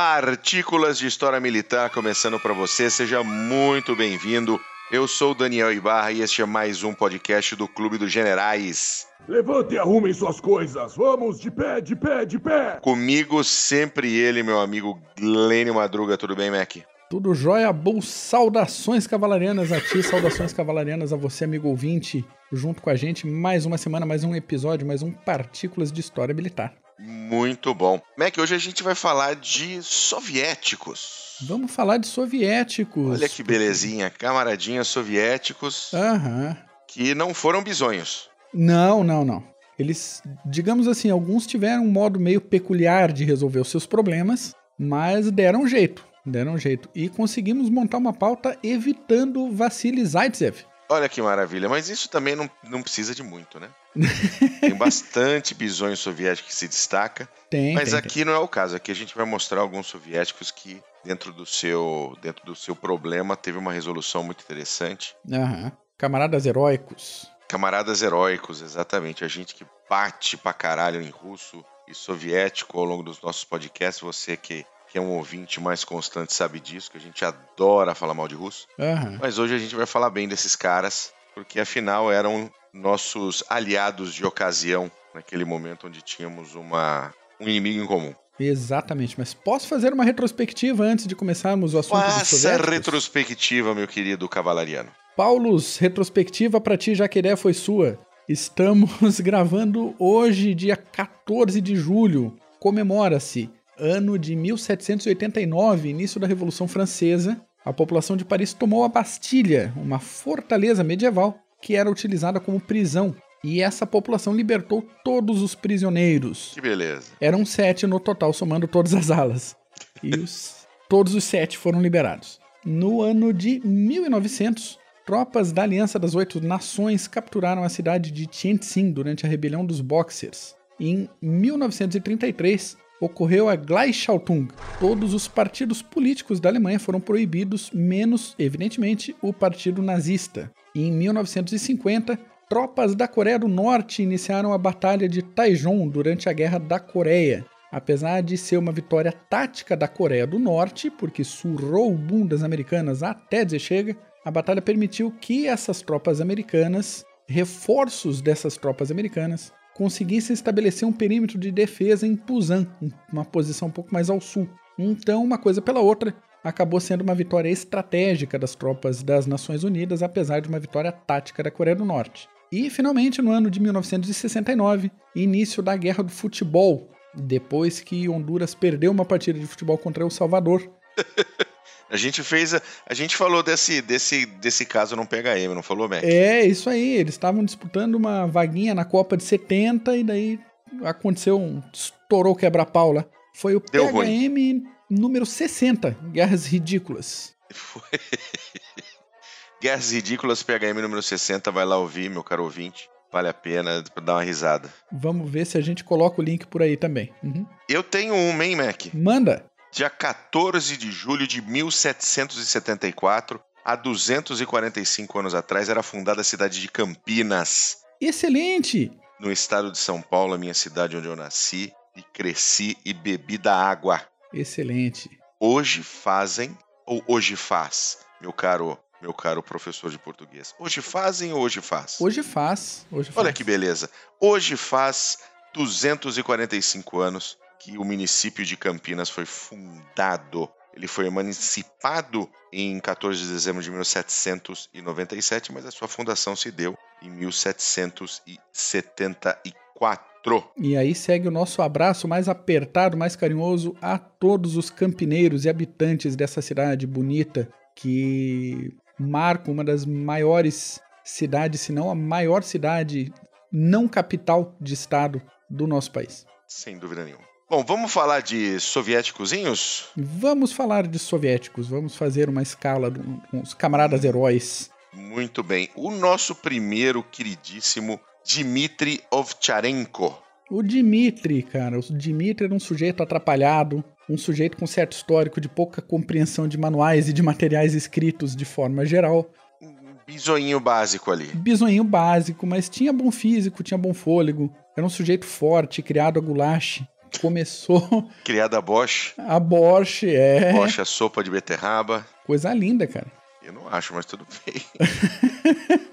Partículas de História Militar começando para você, seja muito bem-vindo. Eu sou Daniel Ibarra e este é mais um podcast do Clube dos Generais. Levante e arrumem suas coisas. Vamos de pé, de pé, de pé. Comigo sempre ele, meu amigo Glênio Madruga. Tudo bem, Mac? Tudo jóia, bom. Saudações cavalarianas a ti, saudações cavalarianas a você, amigo ouvinte, junto com a gente. Mais uma semana, mais um episódio, mais um Partículas de História Militar. Muito bom. Mac, hoje a gente vai falar de soviéticos. Vamos falar de soviéticos. Olha que belezinha, camaradinhas soviéticos Aham. que não foram bisonhos. Não, não, não. Eles, digamos assim, alguns tiveram um modo meio peculiar de resolver os seus problemas, mas deram jeito. Deram jeito. E conseguimos montar uma pauta evitando Vassili Zaitsev. Olha que maravilha, mas isso também não, não precisa de muito, né? Tem bastante bisonho soviético que se destaca, Tem, mas tem, aqui não é o caso. Aqui a gente vai mostrar alguns soviéticos que dentro do seu dentro do seu problema teve uma resolução muito interessante. tem. Aham. Camaradas heróicos. Camaradas heróicos, exatamente. A gente que bate pra caralho em russo e soviético ao longo dos nossos podcasts. Você que, que é um ouvinte mais constante sabe disso, que a gente adora falar mal de russo. Aham. Mas hoje a gente vai falar bem desses caras, porque afinal eram nossos aliados de ocasião naquele momento onde tínhamos uma, um inimigo em comum. Exatamente, mas posso fazer uma retrospectiva antes de começarmos o assunto dos Faça a soviéticos? retrospectiva, meu querido cavalariano. Paulos, retrospectiva pra ti, já que a ideia foi sua. Estamos gravando hoje, dia 14 de julho. Comemora-se ano de 1789, início da Revolução Francesa. A população de Paris tomou a Bastilha, uma fortaleza medieval que era utilizada como prisão. E essa população libertou todos os prisioneiros. Que beleza. Eram sete no total, somando todas as alas. E os- todos os sete foram liberados. No ano de 1900, tropas da Aliança das Oito Nações capturaram a cidade de Tientsin durante a rebelião dos Boxers. Em 1933, ocorreu a Gleichschaltung. Todos os partidos políticos da Alemanha foram proibidos, menos, evidentemente, o Partido Nazista. E em 1950, tropas da Coreia do Norte iniciaram a Batalha de Taijon durante a Guerra da Coreia. Apesar de ser uma vitória tática da Coreia do Norte, porque surrou o boom das americanas até dizer chega, a batalha permitiu que essas tropas americanas, reforços dessas tropas americanas, conseguissem estabelecer um perímetro de defesa em Pusan, uma posição um pouco mais ao sul. Então, uma coisa pela outra, acabou sendo uma vitória estratégica das tropas das Nações Unidas, apesar de uma vitória tática da Coreia do Norte. E, finalmente, no ano de 1969, início da Guerra do Futebol, depois que Honduras perdeu uma partida de futebol contra El Salvador. A gente fez. A, a gente falou desse, desse, desse caso no PHM, não falou, Mac? É, isso aí, eles estavam disputando uma vaguinha na Copa de 70 e daí aconteceu um. estourou o quebra-pau lá. Foi o Deu PHM número 60, Guerras Ridículas. Foi. Guerras Ridículas, PHM número 60, vai lá ouvir, meu caro ouvinte. Vale a pena dar uma risada. Vamos ver se a gente coloca o link por aí também. Uhum. Eu tenho uma, hein, Mac? Manda! Dia 14 de julho de 1774, há 245 anos atrás, era fundada a cidade de Campinas, Excelente! no estado de São Paulo, a minha cidade onde eu nasci e cresci e bebi da água. Excelente. Hoje fazem, ou hoje faz, meu caro, meu caro professor de português. Hoje fazem ou hoje faz? Hoje faz. Hoje faz. Olha que beleza. Hoje faz 245 anos que o município de Campinas foi fundado. Ele foi emancipado em 14 de dezembro de 1797, mas a sua fundação se deu em 1774. E aí segue o nosso abraço mais apertado, mais carinhoso a todos os campineiros e habitantes dessa cidade bonita que marca uma das maiores cidades, se não a maior cidade não capital de estado do nosso país. Sem dúvida nenhuma. Bom, vamos falar de soviéticozinhos? Vamos falar de soviéticos, vamos fazer uma escala de uns camaradas heróis. Muito bem. O nosso primeiro queridíssimo Dmitry Ovcharenko. O Dmitri, cara, o Dmitri era um sujeito atrapalhado, um sujeito com certo histórico de pouca compreensão de manuais e de materiais escritos de forma geral. Um bisoinho básico ali. Bisonhinho básico, mas tinha bom físico, tinha bom fôlego. Era um sujeito forte, criado a goulash, começou Criada Bosch. a Bosch, é. Bosch, a sopa de beterraba. Coisa linda, cara. Eu não acho, mas tudo bem.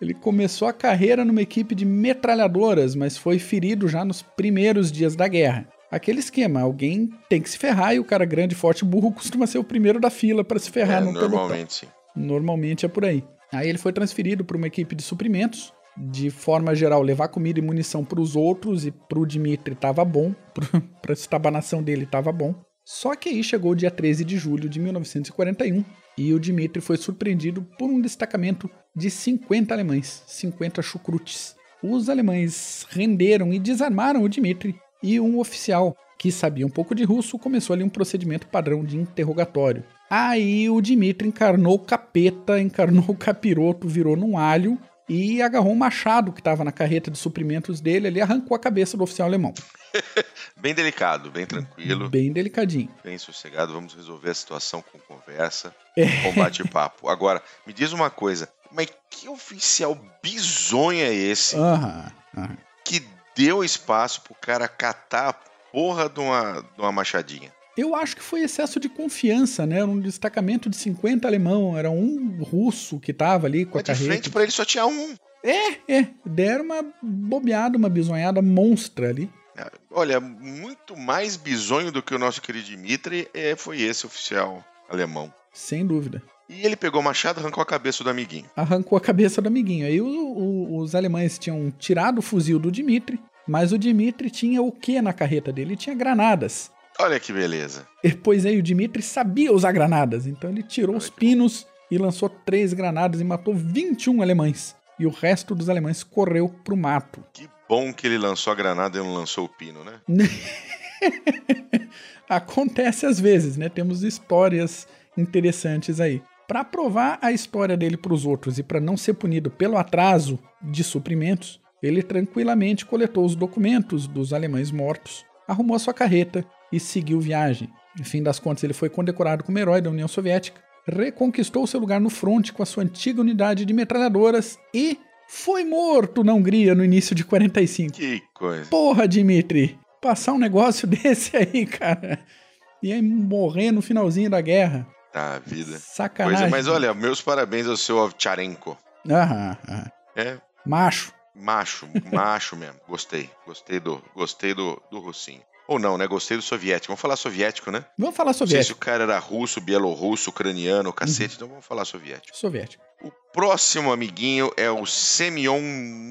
Ele começou a carreira numa equipe de metralhadoras, mas foi ferido já nos primeiros dias da guerra. Aquele esquema, alguém tem que se ferrar e o cara grande, forte, burro costuma ser o primeiro da fila para se ferrar É, no pelotão. normalmente, sim. Normalmente é por aí. Aí ele foi transferido para uma equipe de suprimentos. De forma geral, levar comida e munição para os outros e para o Dimitri tava bom, para a estabanação dele tava bom. Só que aí chegou o dia 13 de julho de 1941 e o Dimitri foi surpreendido por um destacamento de 50 alemães, 50 chucrutes. Os alemães renderam e desarmaram o Dimitri e um oficial que sabia um pouco de russo começou ali um procedimento padrão de interrogatório. Aí o Dimitri encarnou capeta, encarnou capiroto, virou num alho e agarrou um machado que estava na carreta de suprimentos dele ali, arrancou a cabeça do oficial alemão. Bem delicado, bem tranquilo, Bem delicadinho. bem sossegado. Vamos resolver a situação com conversa, É. com bate-papo. Agora, me diz uma coisa. Mas que oficial bizonho é esse que deu espaço pro cara catar a porra de uma, de uma machadinha? Eu acho que foi excesso de confiança, né? Era um destacamento de 50 alemão, era um russo que tava ali com a Mas de frente carreta. pra ele só tinha um. É, é, deram uma bobeada, uma bisonhada monstra ali. Olha, muito mais bizonho do que o nosso querido Dimitri é, foi esse oficial alemão. Sem dúvida. E ele pegou o machado e arrancou a cabeça do amiguinho. Arrancou a cabeça do amiguinho. Aí o- o- os alemães tinham tirado o fuzil do Dimitri, mas o Dimitri tinha o que na carreta dele? Ele tinha granadas. Olha que beleza. Pois aí o Dimitri sabia usar granadas, então ele tirou os pinos e lançou três granadas e matou 21 alemães. E o resto dos alemães correu pro mato. Que bom que ele lançou a granada e não lançou o pino, né? Acontece às vezes, né? Temos histórias interessantes aí. Para provar a história dele para os outros e para não ser punido pelo atraso de suprimentos, ele tranquilamente coletou os documentos dos alemães mortos, arrumou a sua carreta e seguiu viagem. No fim das contas, ele foi condecorado como herói da União Soviética, reconquistou seu lugar no fronte com a sua antiga unidade de metralhadoras e foi morto na Hungria no início de 45. Que coisa. Porra, Dimitri, passar um negócio desse aí, cara. E aí morrer no finalzinho da guerra. Tá, vida. Sacanagem. Coisa, mas olha, meus parabéns ao seu Ovcharenko. Aham, aham. É, Macho. macho, macho mesmo. Gostei, gostei do, gostei do, do russinho. Ou não, né? Gostei do soviético. Vamos falar soviético, né? Vamos falar Não sei se soviético. o cara era russo, bielorrusso, ucraniano, cacete, então vamos falar soviético. Soviético. O próximo amiguinho é o Semyon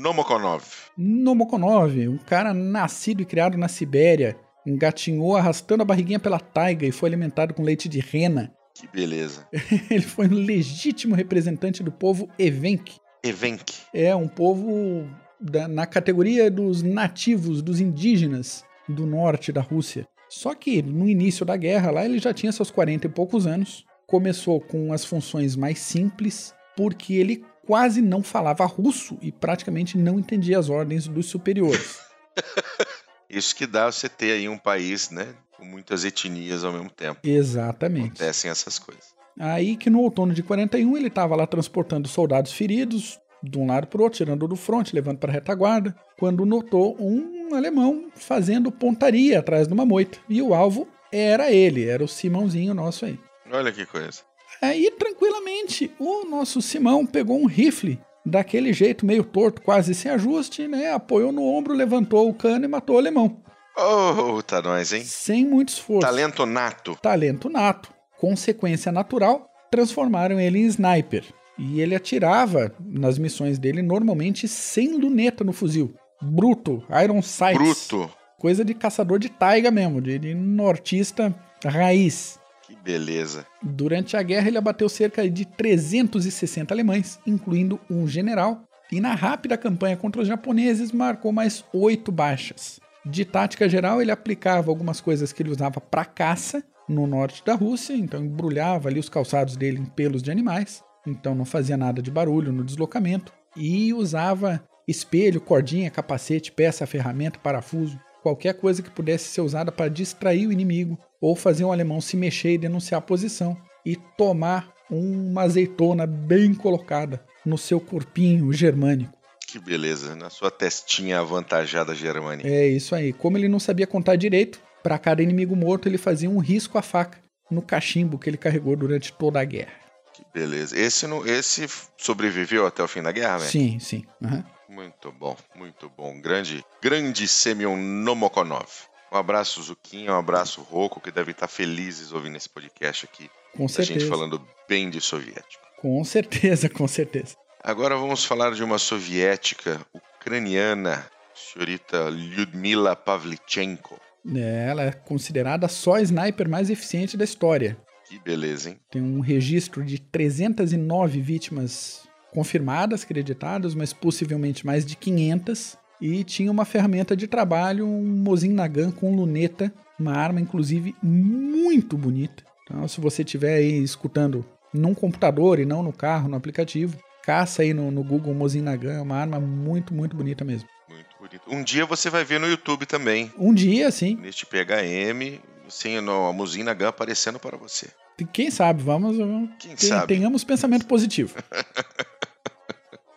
Nomokonov. Nomokonov, um cara nascido e criado na Sibéria, engatinhou arrastando a barriguinha pela taiga e foi alimentado com leite de rena. Que beleza. Ele foi um legítimo representante do povo Evenk. Evenk. É um povo da- na categoria dos nativos, dos indígenas do norte da Rússia. Só que no início da guerra lá ele já tinha seus 40 e poucos anos. Começou com as funções mais simples, porque ele quase não falava russo e praticamente não entendia as ordens dos superiores. Isso que dá você ter aí um país, né? Com muitas etnias ao mesmo tempo. Exatamente. Acontecem essas coisas. Aí que no outono de 41 ele estava lá transportando soldados feridos de um lado para o outro, tirando do fronte, levando para a retaguarda, quando notou um alemão fazendo pontaria atrás de uma moita. E o alvo era ele, era o Simãozinho nosso aí. Olha que coisa. Aí, tranquilamente, o nosso Simão pegou um rifle, daquele jeito meio torto, quase sem ajuste, né? Apoiou no ombro, levantou o cano e matou o alemão. Oh, tá nós, hein? Sem muito esforço. Talento nato. talento nato. Consequência natural, transformaram ele em sniper. E ele atirava nas missões dele normalmente sem luneta no fuzil. Bruto, Iron Sights. Bruto. Coisa de caçador de taiga mesmo, de, de nortista raiz. Que beleza. Durante a guerra ele abateu cerca de 360 alemães, incluindo um general, e na rápida campanha contra os japoneses marcou mais oito baixas. De tática geral, ele aplicava algumas coisas que ele usava para caça no norte da Rússia, então embrulhava ali os calçados dele em pelos de animais, então não fazia nada de barulho no deslocamento, e usava espelho, cordinha, capacete, peça, ferramenta, parafuso, qualquer coisa que pudesse ser usada para distrair o inimigo ou fazer um alemão se mexer e denunciar a posição e tomar uma azeitona bem colocada no seu corpinho germânico. Que beleza, na sua testinha avantajada germânica. É isso aí. Como ele não sabia contar direito, para cada inimigo morto ele fazia um risco à faca no cachimbo que ele carregou durante toda a guerra. Que beleza. Esse, não, esse sobreviveu até o fim da guerra, né? Sim, sim. Uhum. Muito bom, muito bom. Grande, grande Semyon Nomokonov. Um abraço, Zuquinha, um abraço, Roco, que deve estar felizes ouvindo esse podcast aqui. Com A certeza. gente falando bem de soviético. Com certeza, com certeza. Agora vamos falar de uma soviética ucraniana, senhorita Lyudmila Pavlichenko. É, ela é considerada só a sniper mais eficiente da história. Que beleza, hein? Tem um registro de 309 vítimas confirmadas, acreditadas, mas possivelmente mais de 500. E tinha uma ferramenta de trabalho, um Mosin Nagant com luneta, uma arma inclusive muito bonita. Então, se você estiver aí escutando num computador e não no carro, no aplicativo, caça aí no, no Google Mosin Nagant, é uma arma muito, muito bonita mesmo. Muito bonito. Um dia você vai ver no YouTube também, Um dia, sim, neste PHM, sem a Musina Gun aparecendo para você. quem sabe, vamos, vamos Quem Ten- sabe? Tenhamos pensamento positivo.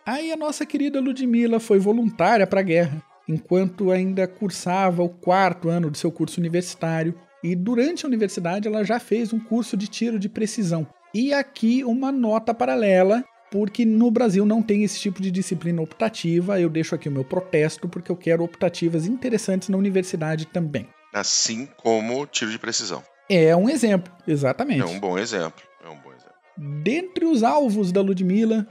Aí a nossa querida Ludmilla foi voluntária para a guerra, enquanto ainda cursava o quarto ano do seu curso universitário. E durante a universidade ela já fez um curso de tiro de precisão. E aqui uma nota paralela, porque no Brasil não tem esse tipo de disciplina optativa. Eu deixo aqui o meu protesto, porque eu quero optativas interessantes na universidade também. Assim como tiro de precisão. É um exemplo, exatamente. É um bom exemplo. É um bom exemplo. Dentre os alvos da Ludmilla,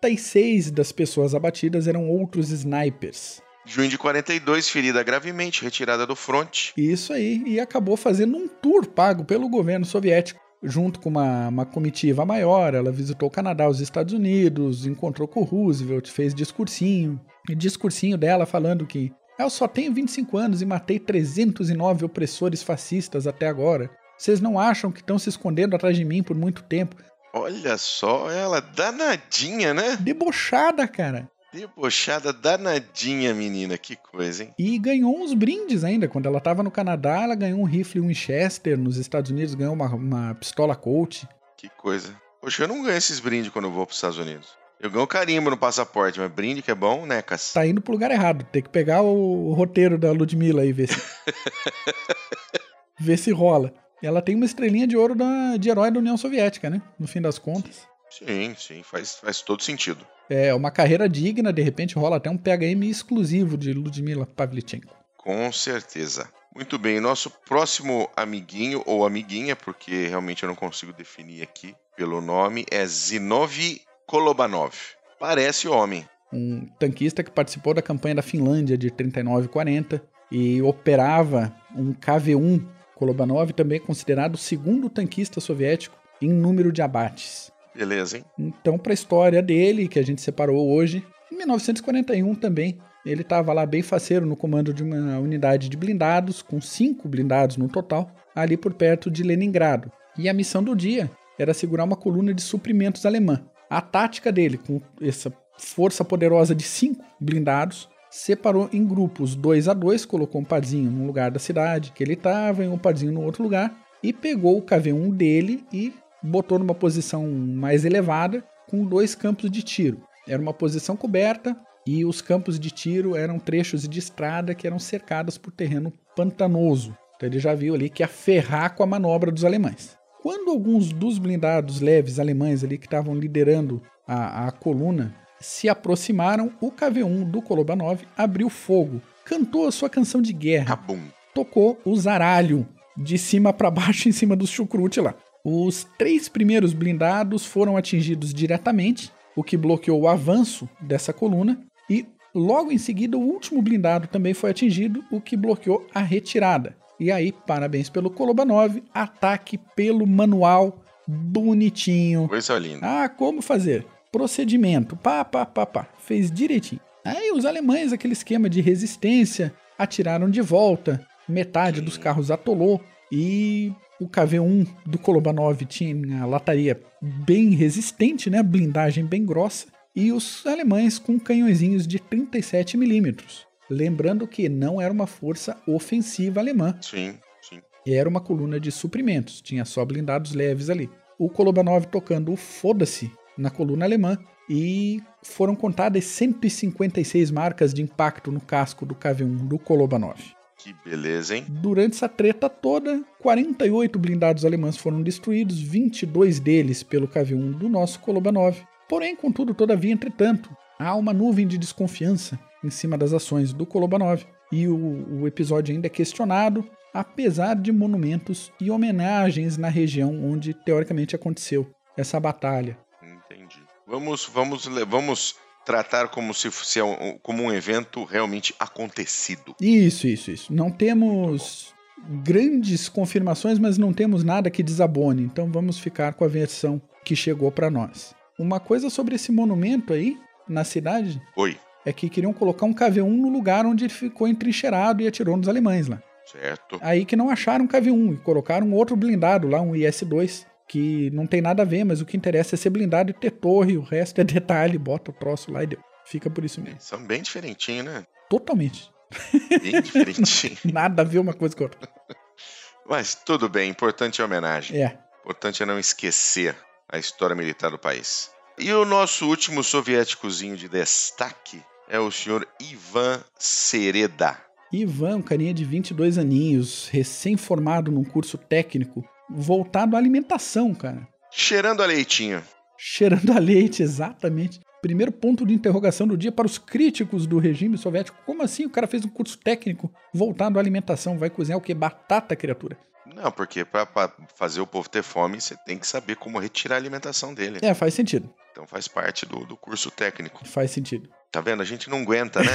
36 das pessoas abatidas eram outros snipers. Junho de 42, ferida gravemente, retirada do fronte. Isso aí, e acabou fazendo um tour pago pelo governo soviético. Junto com uma, uma comitiva maior, ela visitou o Canadá, os Estados Unidos, encontrou com o Roosevelt, fez discursinho. E discursinho dela falando que "Ah, eu só tenho 25 anos e matei 309 opressores fascistas até agora. Vocês não acham que estão se escondendo atrás de mim por muito tempo? Olha só, ela danadinha, né? Debochada, cara. Debochada danadinha, menina. Que coisa, hein? E ganhou uns brindes ainda. Quando ela estava no Canadá, ela ganhou um rifle Winchester. Nos Estados Unidos, ganhou uma, uma pistola Colt. Que coisa. Poxa, eu não ganho esses brindes quando eu vou para os Estados Unidos. Eu ganho carimbo no passaporte, mas brinde que é bom, né, Cass? Tá indo pro lugar errado. Tem que pegar o, o roteiro da Ludmilla aí e ver se. ver se rola. E ela tem uma estrelinha de ouro da, de herói da União Soviética, né? No fim das contas. Sim, sim, faz, faz todo sentido. É uma carreira digna, de repente rola até um PHM exclusivo de Ludmilla Pavlichenko. Com certeza. Muito bem, nosso próximo amiguinho ou amiguinha, porque realmente eu não consigo definir aqui pelo nome, é Zinov Kolobanov. Parece homem. um tanquista que participou da campanha da Finlândia de 39 e 40 e operava um KV-1 Kolobanov, também considerado o segundo tanquista soviético em número de abates. Beleza, hein? Então, para a história dele, que a gente separou hoje, em 1941 também, ele estava lá bem faceiro no comando de uma unidade de blindados, com cinco blindados no total, ali por perto de Leningrado. E a missão do dia era segurar uma coluna de suprimentos alemã. A tática dele, com essa força poderosa de cinco blindados, separou em grupos dois a dois, colocou um parzinho num lugar da cidade que ele estava e um parzinho no outro lugar, e pegou o KV-1 dele e botou numa posição mais elevada com dois campos de tiro. Era uma posição coberta e os campos de tiro eram trechos de estrada que eram cercados por terreno pantanoso. Então ele já viu ali que ia ferrar com a manobra dos alemães. Quando alguns dos blindados leves alemães ali que estavam liderando a, a coluna se aproximaram, o KV-1 do Kolobanov abriu fogo, cantou a sua canção de guerra, Cabum. tocou o zaralho de cima para baixo em cima do chucrute lá. Os três primeiros blindados foram atingidos diretamente, o que bloqueou o avanço dessa coluna, e logo em seguida o último blindado também foi atingido, o que bloqueou a retirada. E aí, parabéns pelo Kolobanov, ataque pelo manual, bonitinho. Coisa linda. Ah, como fazer? Procedimento, pá, pá, pá, pá. Fez direitinho. Aí os alemães, aquele esquema de resistência, atiraram de volta, metade dos carros atolou e o KV-1 do Kolobanov tinha a lataria bem resistente, né, blindagem bem grossa, e os alemães com canhõezinhos de 37 milímetros. Lembrando que não era uma força ofensiva alemã, Sim, sim. era uma coluna de suprimentos, tinha só blindados leves ali. O Kolobanov tocando o foda-se na coluna alemã e foram contadas 156 marcas de impacto no casco do KV-1 do Kolobanov. Que beleza, hein? Durante essa treta toda, 48 blindados alemães foram destruídos, 22 deles pelo KV-1 do nosso Kolobanov. Porém, contudo, todavia, entretanto, há uma nuvem de desconfiança em cima das ações do Kolobanov e o, o episódio ainda é questionado, apesar de monumentos e homenagens na região onde teoricamente aconteceu essa batalha. Vamos, vamos, vamos tratar como se fosse um, como um evento realmente acontecido. Isso, isso, isso. Não temos grandes confirmações, mas não temos nada que desabone. Então vamos ficar com a versão que chegou para nós. Uma coisa sobre esse monumento aí na cidade. Oi. É que queriam colocar um KV-1 no lugar onde ele ficou entrincheirado e atirou nos alemães lá. Certo. Aí que não acharam um KV-1 e colocaram outro blindado lá, um IS-2 que não tem nada a ver, mas o que interessa é ser blindado e ter torre, o resto é detalhe, bota o troço lá e deu. Fica por isso mesmo. São bem diferentinhos, né? Totalmente. Bem diferentinho. nada a ver uma coisa com a outra. Mas tudo bem, importante é a homenagem. É. Importante é não esquecer a história militar do país. E o nosso último soviéticozinho de destaque é o senhor Ivan Sereda. Ivan, um carinha de 22 aninhos, recém-formado num curso técnico, voltado à alimentação, cara. Cheirando a leitinho. Cheirando a leite, exatamente. Primeiro ponto de interrogação do dia para os críticos do regime soviético. Como assim o cara fez um curso técnico voltado à alimentação? Vai cozinhar o que? Batata, criatura. Não, porque para fazer o povo ter fome, você tem que saber como retirar a alimentação dele. É, faz sentido. Então faz parte do, do curso técnico. Faz sentido. Tá vendo? A gente não aguenta, né?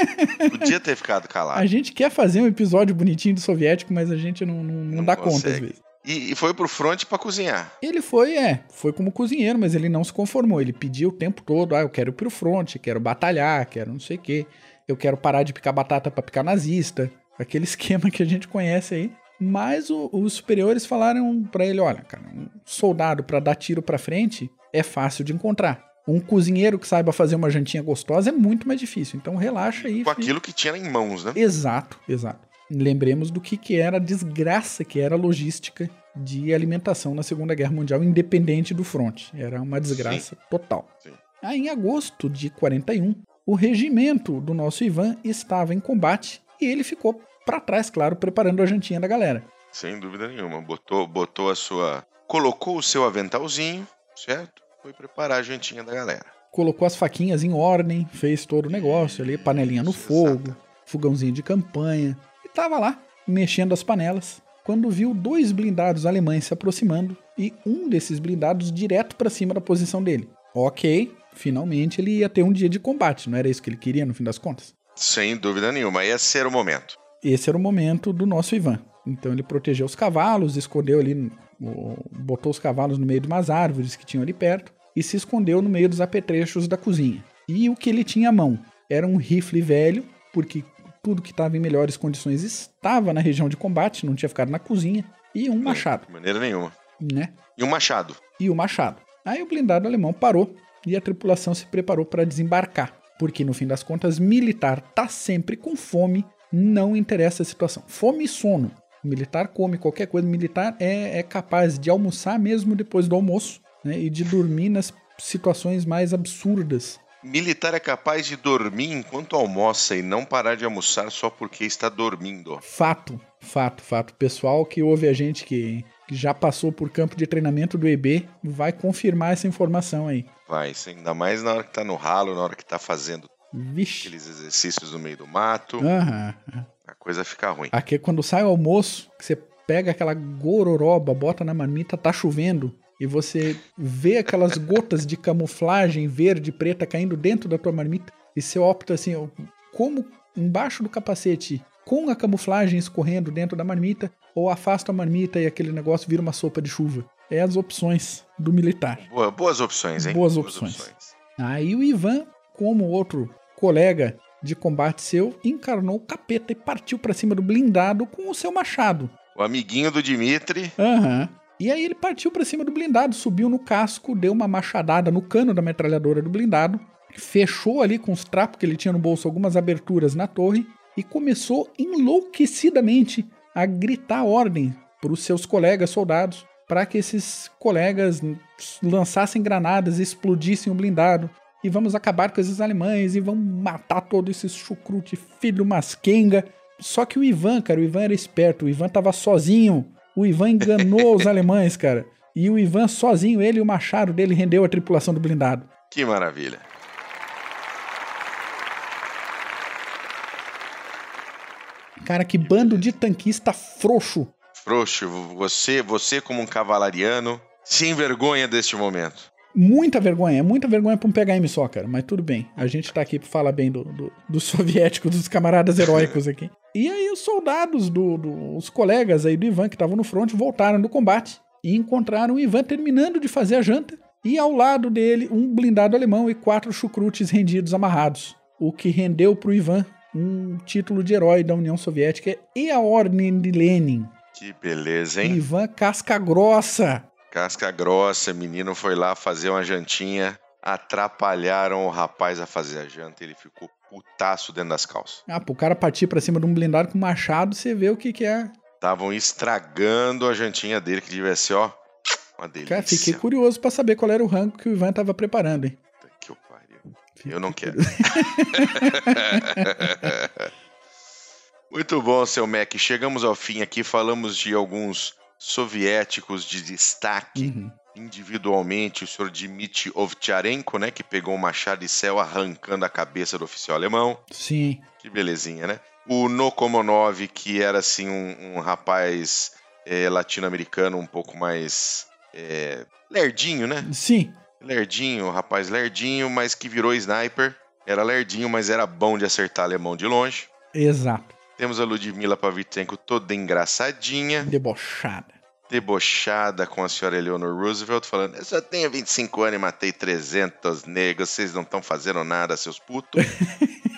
Podia ter ficado calado. A gente quer fazer um episódio bonitinho do soviético, mas a gente não, não, não, não dá consegue. conta às vezes. E, e foi pro front para cozinhar. Ele foi, é, foi como cozinheiro, mas ele não se conformou. Ele pediu o tempo todo, ah, eu quero ir pro front, quero batalhar, quero não sei o quê. Eu quero parar de picar batata para picar nazista. Aquele esquema que a gente conhece aí. Mas o, os superiores falaram para ele, olha, cara, um soldado para dar tiro para frente é fácil de encontrar. Um cozinheiro que saiba fazer uma jantinha gostosa é muito mais difícil. Então relaxa aí. Com filho. aquilo que tinha em mãos, né? Exato, exato. Lembremos do que, que era a desgraça que era a logística de alimentação na Segunda Guerra Mundial, independente do fronte. Era uma desgraça Sim. total. Sim. Aí, em agosto de 41, o regimento do nosso Ivan estava em combate e ele ficou para trás, claro, preparando a jantinha da galera. Sem dúvida nenhuma. Botou, botou a sua. Colocou o seu aventalzinho, certo? Foi preparar a jantinha da galera. Colocou as faquinhas em ordem, fez todo o negócio ali, panelinha no fogo, exato. fogãozinho de campanha. E tava lá, mexendo as panelas, quando viu dois blindados alemães se aproximando e um desses blindados direto para cima da posição dele. Ok, finalmente ele ia ter um dia de combate, não era isso que ele queria no fim das contas? Sem dúvida nenhuma, esse era o momento esse era o momento do nosso Ivan. Então ele protegeu os cavalos, escondeu ali, botou os cavalos no meio de umas árvores que tinham ali perto e se escondeu no meio dos apetrechos da cozinha. E o que ele tinha à mão era um rifle velho, porque tudo que estava em melhores condições estava na região de combate, não tinha ficado na cozinha, e um machado. De maneira nenhuma. Né? E um machado. E o um machado. Aí o blindado alemão parou e a tripulação se preparou para desembarcar, porque no fim das contas, militar tá sempre com fome não interessa a situação. Fome e sono. O militar come qualquer coisa. O militar é, é capaz de almoçar mesmo depois do almoço né, e de dormir nas situações mais absurdas. Militar é capaz de dormir enquanto almoça e não parar de almoçar só porque está dormindo. Fato, fato, fato. Pessoal que ouve a gente que, que já passou por campo de treinamento do EB vai confirmar essa informação aí. Vai, ainda mais na hora que está no ralo, na hora que está fazendo Vixe. Aqueles exercícios no meio do mato. A coisa fica ruim. Aqui quando sai o almoço, que você pega aquela gororoba, bota na marmita, tá chovendo. E você vê aquelas gotas de camuflagem verde e preta caindo dentro da tua marmita. E você opta assim, como embaixo do capacete, com a camuflagem escorrendo dentro da marmita, ou afasta a marmita e aquele negócio vira uma sopa de chuva. É as opções do militar. Boa, boas opções, hein? Boas, boas opções. opções. Aí o Ivan, como outro colega de combate seu encarnou o capeta e partiu para cima do blindado com o seu machado. O amiguinho do Dimitri. Aham. Uhum. E aí ele partiu para cima do blindado, subiu no casco, deu uma machadada no cano da metralhadora do blindado, fechou ali com os trapos que ele tinha no bolso algumas aberturas na torre e começou enlouquecidamente a gritar ordem para os seus colegas soldados para que esses colegas lançassem granadas, explodissem o blindado e vamos acabar com esses alemães e vamos matar todos esses chucrute filho masquenga. Só que o Ivan, cara, o Ivan era esperto, o Ivan tava sozinho. O Ivan enganou os alemães, cara. E o Ivan sozinho, ele e o machado dele rendeu a tripulação do blindado. Que maravilha. Cara, que bando de tanquista frouxo. Frouxo, você, você como um cavalariano, se envergonha deste momento. Muita vergonha, muita vergonha pra um PHM só, cara. Mas tudo bem. A gente tá aqui pra falar bem do, do, do soviético, dos camaradas heróicos aqui. E aí os soldados, do, do, os colegas aí do Ivan que estavam no front voltaram do combate e encontraram o Ivan terminando de fazer a janta e ao lado dele um blindado alemão e quatro chucrutes rendidos amarrados. O que rendeu pro Ivan um título de herói da União Soviética e a Ordem de Lenin. Que beleza, hein? Ivan Casca Grossa. Casca grossa, menino foi lá fazer uma jantinha, atrapalharam o rapaz a fazer a janta, ele ficou putaço dentro das calças. Ah, pro cara partir pra cima de um blindado com machado, você vê o que que é. Estavam estragando a jantinha dele, que devia ser, ó, uma delícia. Cara, fiquei curioso pra saber qual era o rango que o Ivan tava preparando, hein? Que eu pariu. Eu não quero. Muito bom, seu Mac. Chegamos ao fim aqui, falamos de alguns soviéticos de destaque. Uhum. Individualmente, o senhor Dmitry Ovtcharenko, né, que pegou um machado de céu arrancando a cabeça do oficial alemão. Sim. Que belezinha, né? O Nokomonov, que era assim um, um rapaz é, latino-americano um pouco mais é, lerdinho, né? Sim. Lerdinho, rapaz lerdinho, mas que virou sniper. Era lerdinho, mas era bom de acertar alemão de longe. Exato. Temos a Ludmila Pavitenko toda engraçadinha, Debochada. debochada com a senhora Eleanor Roosevelt, falando: Eu só tenho 25 anos e matei 300 negros, vocês não estão fazendo nada, seus putos.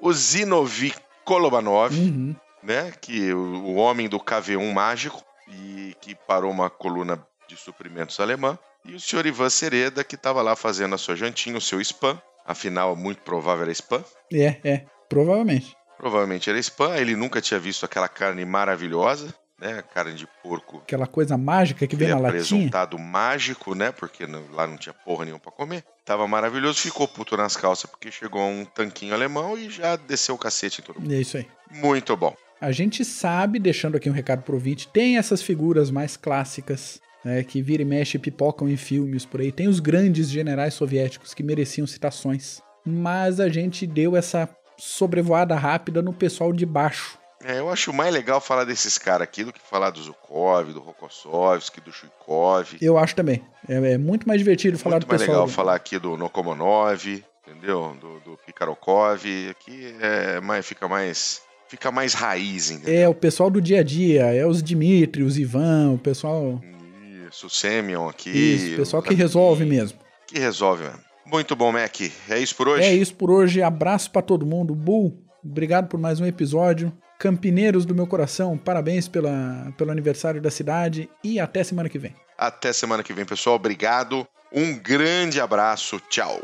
o Zinovy Kolobanov, Uhum. né? Que o, o homem do KV-1 mágico e que parou uma coluna de suprimentos alemã. E o senhor Ivan Sereda, que estava lá fazendo a sua jantinha, o seu spam. Afinal, muito provável era spam. É, é. Provavelmente. Provavelmente era spam. Ele nunca tinha visto aquela carne maravilhosa, né? Carne de porco. Aquela coisa mágica que vem na latinha. apresentado mágico, né? Porque lá não tinha porra nenhuma pra comer. Tava maravilhoso, ficou puto nas calças porque chegou um tanquinho alemão e já desceu o cacete em todo mundo. É isso aí. Muito bom. A gente sabe, deixando aqui um recado pro ouvinte, tem essas figuras mais clássicas, né, que vira e mexe e pipocam em filmes por aí. Tem os grandes generais soviéticos que mereciam citações. Mas a gente deu essa sobrevoada rápida no pessoal de baixo. É, eu acho mais legal falar desses caras aqui do que falar do Zukov, do Rokossovski, do Chuikov. Eu acho também. É, é muito mais divertido falar Muito do mais pessoal. legal falar aqui do Nokomonov, entendeu? Do, do Pikarokov. Aqui é mais, fica mais. Fica mais raiz, entendeu? É, o pessoal do dia a dia, é os Dimitri, os Ivan, o pessoal. Isso, o Semyon aqui. Isso, o pessoal o que resolve mesmo. Que resolve mesmo. Muito bom, Mac. É isso por hoje? É isso por hoje. Abraço pra todo mundo. Bull, obrigado por mais um episódio. Campineiros do meu coração, parabéns pela, pelo aniversário da cidade e até semana que vem. Até semana que vem, pessoal. Obrigado. Um grande abraço. Tchau.